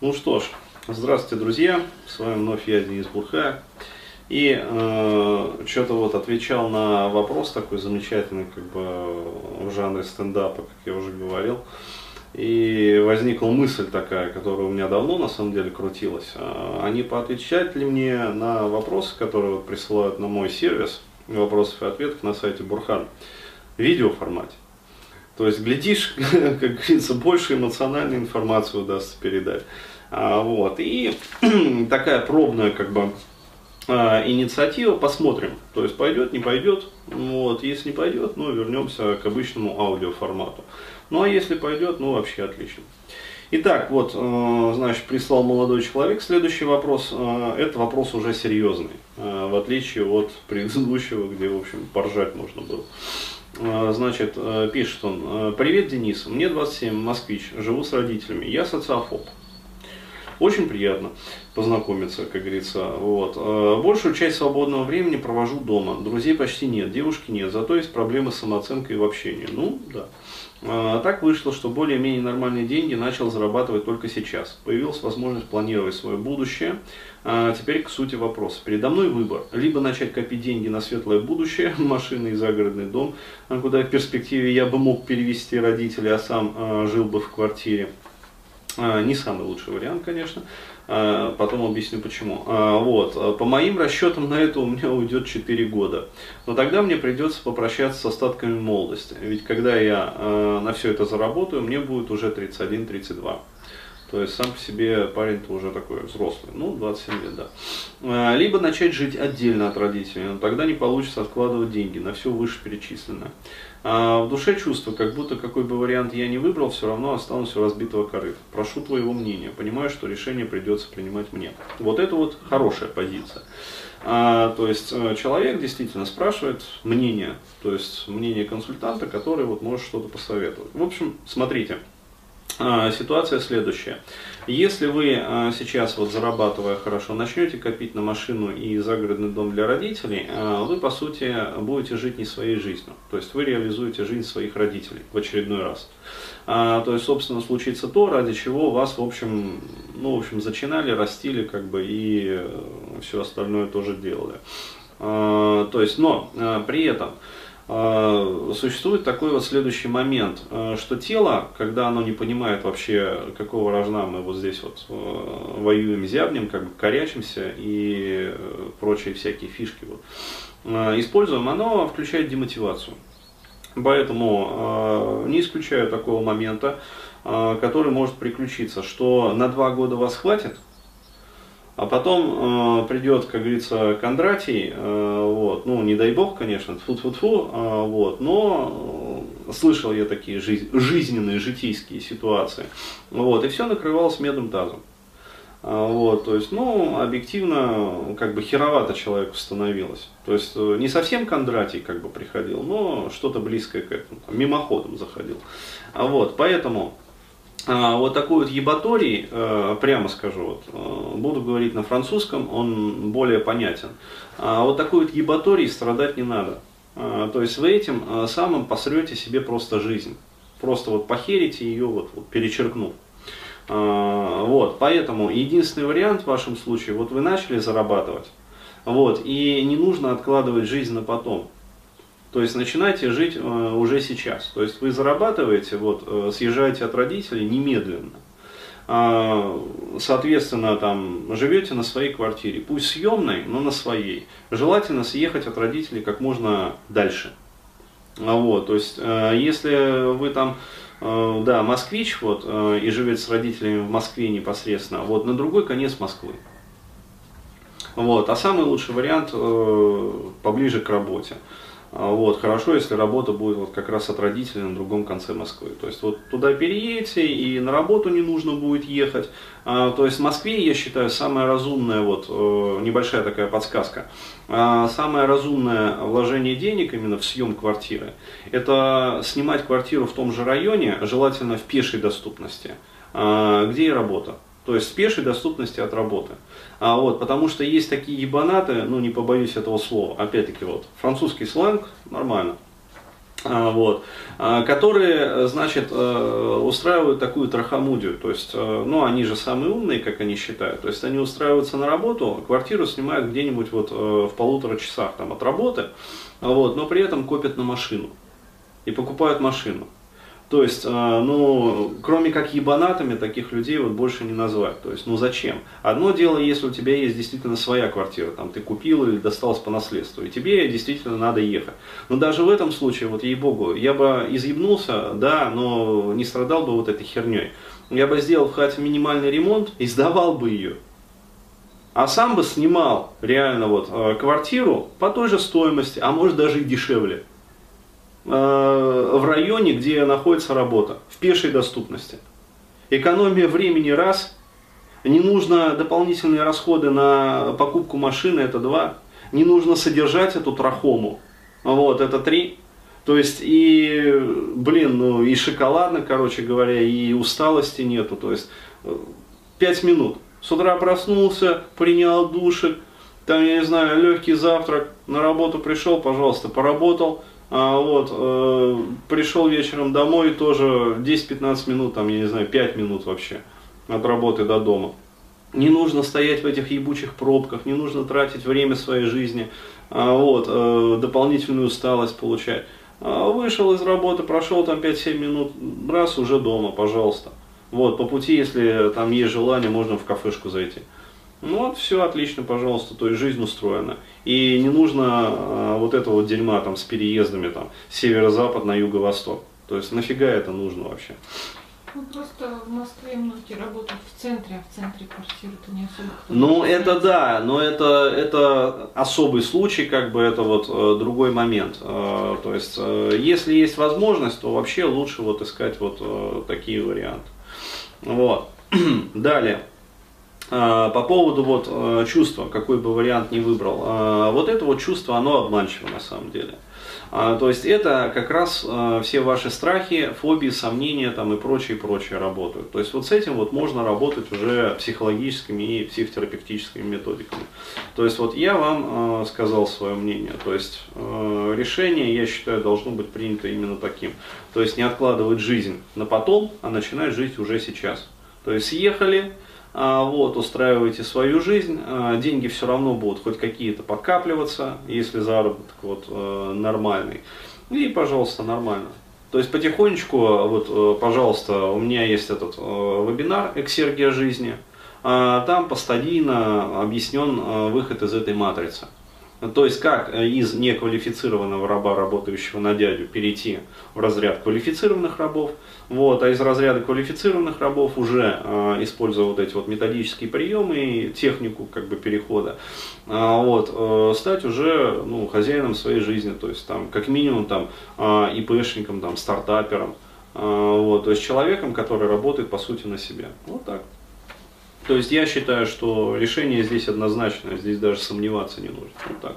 Ну что ж, здравствуйте, друзья. С вами вновь я, Денис Бурхая. И э, что-то вот отвечал на вопрос такой замечательный, как бы в жанре стендапа, как я уже говорил. И возникла мысль такая, которая у меня давно на самом деле крутилась. А, а не поотвечать ли мне на вопросы, которые вот присылают на мой сервис, вопросов и ответов на сайте Бурхан, в видеоформате. То есть, глядишь, как говорится, больше эмоциональной информации удастся передать. А, вот. И такая пробная как бы а, инициатива, посмотрим. То есть пойдет, не пойдет. Вот. Если не пойдет, ну вернемся к обычному аудиоформату. Ну а если пойдет, ну вообще отлично. Итак, вот, э, значит, прислал молодой человек. Следующий вопрос, э, это вопрос уже серьезный, э, в отличие от предыдущего, где, в общем, поржать можно было. Значит, пишет он, привет, Денис, мне 27, москвич, живу с родителями, я социофоб. Очень приятно познакомиться, как говорится. Вот. Большую часть свободного времени провожу дома. Друзей почти нет, девушки нет, зато есть проблемы с самооценкой и в общении. Ну, да. А так вышло, что более-менее нормальные деньги начал зарабатывать только сейчас. Появилась возможность планировать свое будущее. А теперь к сути вопроса. Передо мной выбор. Либо начать копить деньги на светлое будущее, машины и загородный дом, куда в перспективе я бы мог перевести родителей, а сам жил бы в квартире. А, не самый лучший вариант, конечно. А, потом объясню почему. А, вот. По моим расчетам на это у меня уйдет 4 года. Но тогда мне придется попрощаться с остатками молодости. Ведь когда я на все это заработаю, мне будет уже 31-32. То есть сам по себе парень-то уже такой взрослый, ну, 27 лет, да. Либо начать жить отдельно от родителей, но тогда не получится откладывать деньги на все вышеперечисленное. А в душе чувство, как будто какой бы вариант я не выбрал, все равно останусь у разбитого корыта. Прошу твоего мнения, понимаю, что решение придется принимать мне. Вот это вот хорошая позиция. А, то есть э, человек действительно спрашивает мнение, то есть мнение консультанта, который вот может что-то посоветовать. В общем, смотрите. А, ситуация следующая. Если вы а, сейчас, вот зарабатывая хорошо, начнете копить на машину и загородный дом для родителей, а, вы, по сути, будете жить не своей жизнью. То есть вы реализуете жизнь своих родителей в очередной раз. То есть, собственно, случится то, ради чего вас, в общем, ну, в общем, зачинали, растили, как бы, и э, все остальное тоже делали. То есть, но при этом существует такой вот следующий момент, а, что тело, когда оно не понимает вообще, какого рожна мы вот здесь вот а, воюем, зябнем, как бы корячимся и э, прочие всякие фишки вот, используем, оно включает демотивацию. Поэтому не исключаю такого момента, который может приключиться, что на два года вас хватит, а потом э, придет, как говорится, Кондратий, э, вот, ну, не дай бог, конечно, фу фу фу э, вот, но э, слышал я такие жизнь, жизненные, житейские ситуации, вот, и все накрывалось медным тазом. А, вот, то есть, ну, объективно, как бы херовато человеку становилось. То есть, э, не совсем Кондратий как бы приходил, но что-то близкое к этому, там, мимоходом заходил. А вот, поэтому вот такой вот ебаторий, э, прямо скажу, вот, э, буду говорить на французском, он более понятен. А вот такой вот ебаторий страдать не надо. А, то есть вы этим э, самым посрете себе просто жизнь. Просто вот похерите ее, вот, вот перечеркнув. Вот, поэтому единственный вариант в вашем случае, вот вы начали зарабатывать, вот, и не нужно откладывать жизнь на потом. То есть начинайте жить э, уже сейчас. То есть вы зарабатываете, вот, э, съезжаете от родителей немедленно. А, соответственно, там, живете на своей квартире, пусть съемной, но на своей. Желательно съехать от родителей как можно дальше. А вот, то есть, э, если вы там, да, москвич, вот, и живете с родителями в Москве непосредственно, вот, на другой конец Москвы. Вот, а самый лучший вариант поближе к работе. А, вот, хорошо, если работа будет вот как раз от родителей на другом конце Москвы. То есть вот туда переедете и на работу не нужно будет ехать. А, то есть в Москве, я считаю, самая разумная, вот э, небольшая такая подсказка, а, самое разумное вложение денег именно в съем квартиры, это снимать квартиру в том же районе, желательно в пешей доступности, где и работа. То есть в пешей доступности от работы. А, вот, потому что есть такие ебанаты, ну не побоюсь этого слова, опять-таки вот, французский сленг, нормально. а, вот, а, которые, значит, э, устраивают такую трахамудию, то есть, э, ну, они же самые умные, как они считают, то есть, они устраиваются на работу, квартиру снимают где-нибудь вот э, в полутора часах там от работы, вот, но при этом копят на машину и покупают машину. То есть, э, ну, кроме как ебанатами, таких людей вот больше не назвать. То есть, ну зачем? Одно дело, если у тебя есть действительно своя квартира, там ты купил или досталась по наследству, и тебе действительно надо ехать. Но даже в этом случае, вот ей-богу, я бы изъебнулся, да, но не страдал бы вот этой херней. Я бы сделал в хате минимальный ремонт и сдавал бы ее. А сам бы снимал реально вот э, квартиру по той же стоимости, а может даже и дешевле. Э, в районе, где находится работа, в пешей доступности. Экономия времени раз, не нужно дополнительные расходы на покупку машины, это два, не нужно содержать эту трахому, вот, это три. То есть и, блин, ну и шоколадно, короче говоря, и усталости нету, то есть э, пять минут. С утра проснулся, принял душик, там, я не знаю, легкий завтрак, на работу пришел, пожалуйста, поработал, а, вот, э, пришел вечером домой, тоже 10-15 минут, там, я не знаю, 5 минут вообще от работы до дома. Не нужно стоять в этих ебучих пробках, не нужно тратить время своей жизни, а, вот, э, дополнительную усталость получать. А, вышел из работы, прошел там 5-7 минут, раз, уже дома, пожалуйста. Вот, по пути, если там есть желание, можно в кафешку зайти. Ну вот, все отлично, пожалуйста, то есть жизнь устроена. И не нужно а, вот этого вот дерьма там с переездами там северо-запад на юго-восток. То есть нафига это нужно вообще? Ну просто в Москве многие работают в центре, а в центре квартиры-то не особо кто Ну это да, но это, это особый случай, как бы это вот э, другой момент. Э, то есть э, если есть возможность, то вообще лучше вот искать вот э, такие варианты. Вот. Далее. А, по поводу вот э, чувства, какой бы вариант ни выбрал, а, вот это вот чувство, оно обманчиво на самом деле. А, то есть это как раз э, все ваши страхи, фобии, сомнения там и прочее, прочее работают. То есть вот с этим вот можно работать уже психологическими и психотерапевтическими методиками. То есть вот я вам э, сказал свое мнение. То есть решение, я считаю, должно быть принято именно таким. То есть не откладывать жизнь на потом, а начинать жить уже сейчас. То есть съехали, вот, устраиваете свою жизнь, а, деньги все равно будут хоть какие-то подкапливаться, если заработок вот э, нормальный. И, пожалуйста, нормально. То есть потихонечку, вот, э, пожалуйста, у меня есть этот э, вебинар «Эксергия жизни», а, там постадийно объяснен выход из этой матрицы. То есть как э, из неквалифицированного раба, работающего на дядю, перейти в разряд квалифицированных рабов, вот, а из разряда квалифицированных рабов уже, э, используя вот эти вот методические приемы и технику как бы перехода, э, вот, э, стать уже ну, хозяином своей жизни, то есть там как минимум там э, ИПшником, там, стартапером, вот, то есть человеком, который работает по сути на себя. Вот так. То есть я считаю, что решение здесь однозначное, здесь даже сомневаться не нужно. Вот так.